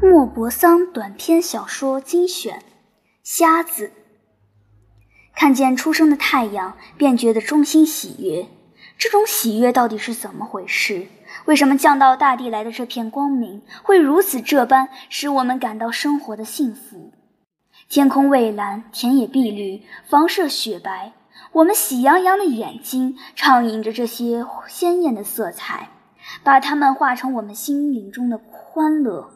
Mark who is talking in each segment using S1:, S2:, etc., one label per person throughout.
S1: 莫泊桑短篇小说精选，《瞎子》。看见初升的太阳，便觉得衷心喜悦。这种喜悦到底是怎么回事？为什么降到大地来的这片光明，会如此这般使我们感到生活的幸福？天空蔚蓝，田野碧绿，房舍雪白，我们喜洋洋的眼睛畅饮着这些鲜艳的色彩，把它们化成我们心灵中的欢乐。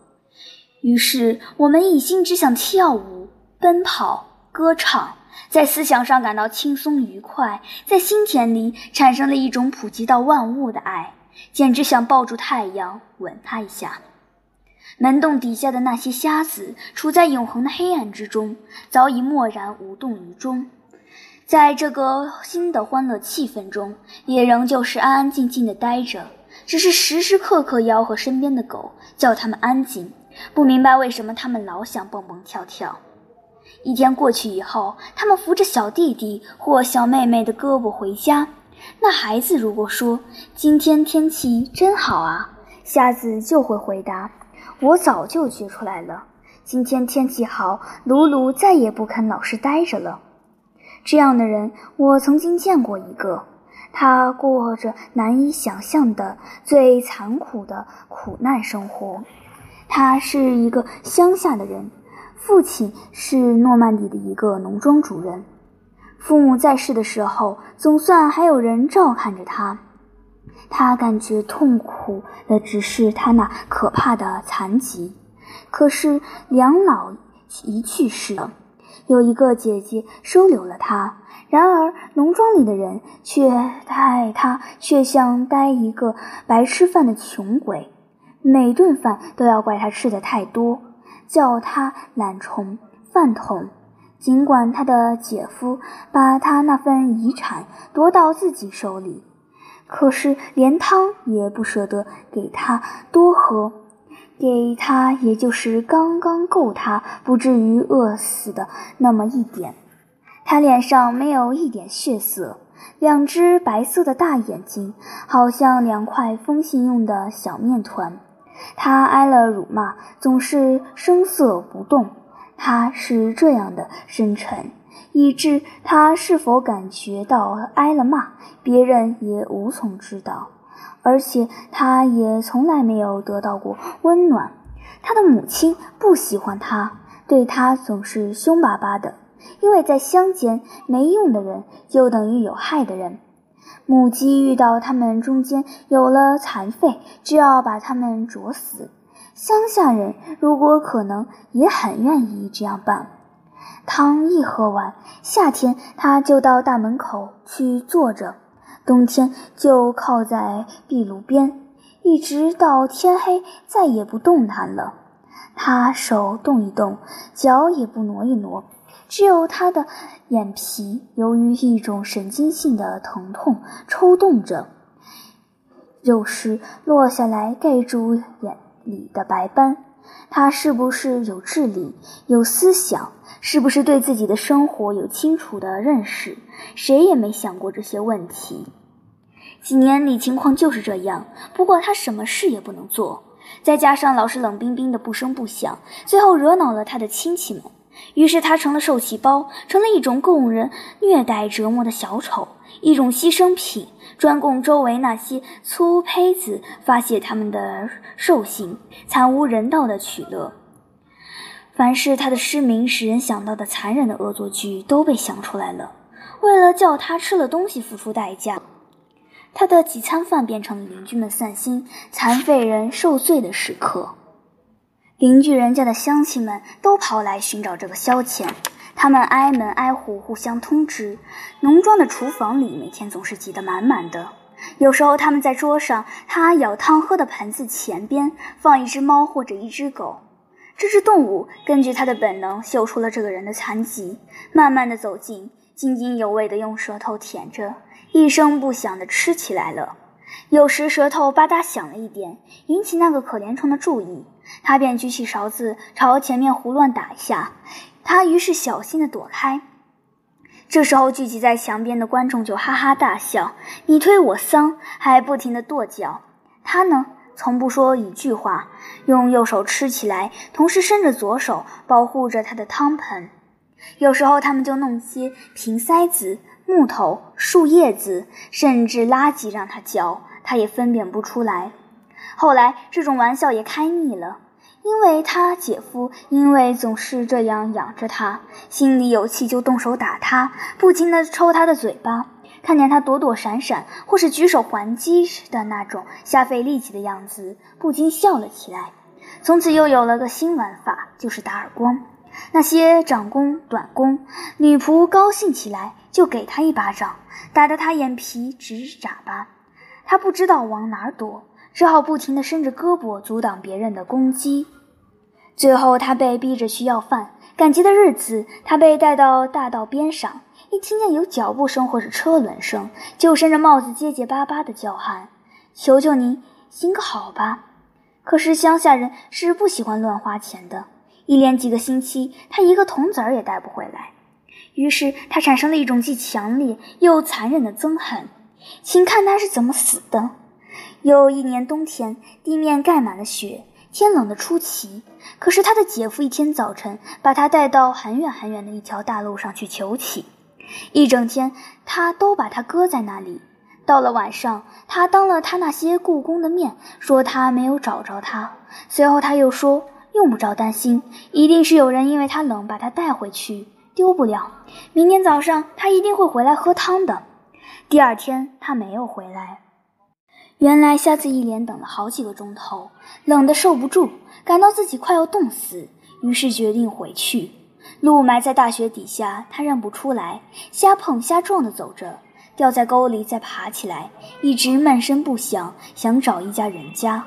S1: 于是，我们一心只想跳舞、奔跑、歌唱，在思想上感到轻松愉快，在心田里产生了一种普及到万物的爱，简直想抱住太阳，吻它一下。门洞底下的那些瞎子，处在永恒的黑暗之中，早已默然无动于衷。在这个新的欢乐气氛中，也仍旧是安安静静的待着，只是时时刻刻吆喝身边的狗，叫它们安静。不明白为什么他们老想蹦蹦跳跳。一天过去以后，他们扶着小弟弟或小妹妹的胳膊回家。那孩子如果说：“今天天气真好啊！”瞎子就会回答：“我早就觉出来了，今天天气好，鲁鲁再也不肯老实待着了。”这样的人，我曾经见过一个，他过着难以想象的最残酷的苦难生活。他是一个乡下的人，父亲是诺曼底的一个农庄主人。父母在世的时候，总算还有人照看着他。他感觉痛苦的只是他那可怕的残疾。可是两老一去世了，有一个姐姐收留了他。然而农庄里的人却待他却像待一个白吃饭的穷鬼。每顿饭都要怪他吃的太多，叫他懒虫、饭桶。尽管他的姐夫把他那份遗产夺到自己手里，可是连汤也不舍得给他多喝，给他也就是刚刚够他不至于饿死的那么一点。他脸上没有一点血色，两只白色的大眼睛好像两块封信用的小面团。他挨了辱骂，总是声色不动。他是这样的深沉，以致他是否感觉到挨了骂，别人也无从知道。而且他也从来没有得到过温暖。他的母亲不喜欢他，对他总是凶巴巴的，因为在乡间，没用的人就等于有害的人。母鸡遇到他们中间有了残废，就要把他们啄死。乡下人如果可能，也很愿意这样办。汤一喝完，夏天他就到大门口去坐着，冬天就靠在壁炉边，一直到天黑，再也不动弹了。他手动一动，脚也不挪一挪。只有他的眼皮由于一种神经性的疼痛抽动着，有时落下来盖住眼里的白斑。他是不是有智力、有思想？是不是对自己的生活有清楚的认识？谁也没想过这些问题。几年里情况就是这样。不过他什么事也不能做，再加上老是冷冰冰的不声不响，最后惹恼了他的亲戚们。于是他成了受气包，成了一种供人虐待折磨的小丑，一种牺牲品，专供周围那些粗胚子发泄他们的兽性，惨无人道的取乐。凡是他的失明使人想到的残忍的恶作剧都被想出来了，为了叫他吃了东西付出代价，他的几餐饭变成了邻居们散心、残废人受罪的时刻。邻居人家的乡亲们都跑来寻找这个消遣，他们挨门挨户互相通知。农庄的厨房里每天总是挤得满满的，有时候他们在桌上他舀汤喝的盆子前边放一只猫或者一只狗，这只动物根据它的本能嗅出了这个人的残疾，慢慢的走近，津津有味的用舌头舔着，一声不响的吃起来了。有时舌头吧嗒响了一点，引起那个可怜虫的注意。他便举起勺子朝前面胡乱打一下，他于是小心地躲开。这时候聚集在墙边的观众就哈哈大笑，你推我搡，还不停地跺脚。他呢，从不说一句话，用右手吃起来，同时伸着左手保护着他的汤盆。有时候，他们就弄些瓶塞子、木头、树叶子，甚至垃圾让他嚼，他也分辨不出来。后来，这种玩笑也开腻了，因为他姐夫因为总是这样养着他，心里有气就动手打他，不停地抽他的嘴巴。看见他躲躲闪闪，或是举手还击的那种瞎费力气的样子，不禁笑了起来。从此又有了个新玩法，就是打耳光。那些长工、短工、女仆高兴起来，就给他一巴掌，打得他眼皮直眨巴。他不知道往哪儿躲，只好不停地伸着胳膊阻挡别人的攻击。最后，他被逼着去要饭。赶集的日子，他被带到大道边上。一听见有脚步声或是车轮声，就伸着帽子结结巴巴地叫喊：“求求您，行个好吧！”可是乡下人是不喜欢乱花钱的，一连几个星期，他一个铜子儿也带不回来。于是他产生了一种既强烈又残忍的憎恨。请看他是怎么死的。有一年冬天，地面盖满了雪，天冷得出奇。可是他的姐夫一天早晨把他带到很远很远的一条大路上去求乞。一整天，他都把他搁在那里。到了晚上，他当了他那些雇工的面，说他没有找着他。随后他又说，用不着担心，一定是有人因为他冷把他带回去，丢不了。明天早上他一定会回来喝汤的。第二天他没有回来。原来瞎子一连等了好几个钟头，冷得受不住，感到自己快要冻死，于是决定回去。路埋在大雪底下，他认不出来，瞎碰瞎撞地走着，掉在沟里，再爬起来，一直闷声不响，想找一家人家。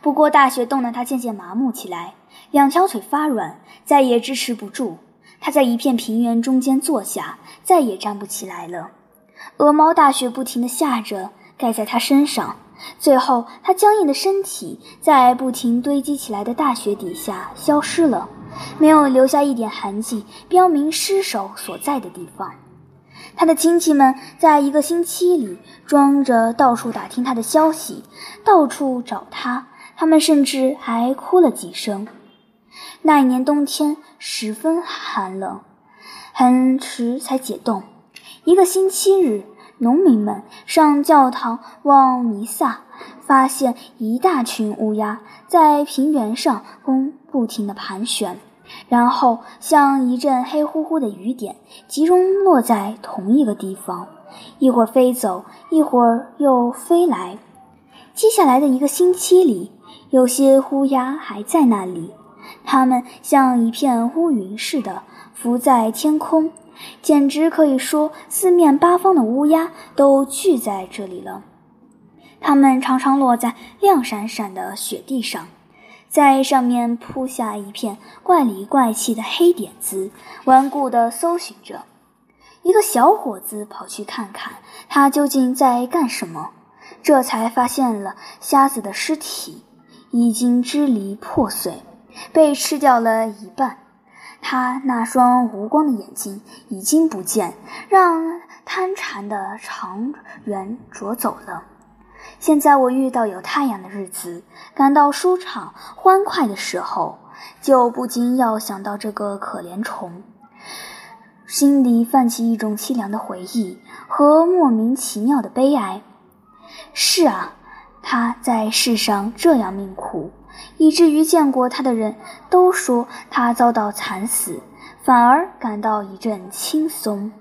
S1: 不过大雪冻得他渐渐麻木起来，两条腿发软，再也支持不住。他在一片平原中间坐下，再也站不起来了。鹅毛大雪不停地下着，盖在他身上，最后他僵硬的身体在不停堆积起来的大雪底下消失了。没有留下一点痕迹，标明尸首所在的地方。他的亲戚们在一个星期里装着到处打听他的消息，到处找他。他们甚至还哭了几声。那一年冬天十分寒冷，很迟才解冻。一个星期日，农民们上教堂望弥撒，发现一大群乌鸦在平原上空不停地盘旋。然后像一阵黑乎乎的雨点，集中落在同一个地方，一会儿飞走，一会儿又飞来。接下来的一个星期里，有些乌鸦还在那里，它们像一片乌云似的浮在天空，简直可以说四面八方的乌鸦都聚在这里了。它们常常落在亮闪闪的雪地上。在上面铺下一片怪里怪气的黑点子，顽固地搜寻着。一个小伙子跑去看看，他究竟在干什么。这才发现了瞎子的尸体已经支离破碎，被吃掉了一半。他那双无光的眼睛已经不见，让贪馋的长猿啄走了。现在我遇到有太阳的日子，感到舒畅欢快的时候，就不禁要想到这个可怜虫，心里泛起一种凄凉的回忆和莫名其妙的悲哀。是啊，他在世上这样命苦，以至于见过他的人都说他遭到惨死，反而感到一阵轻松。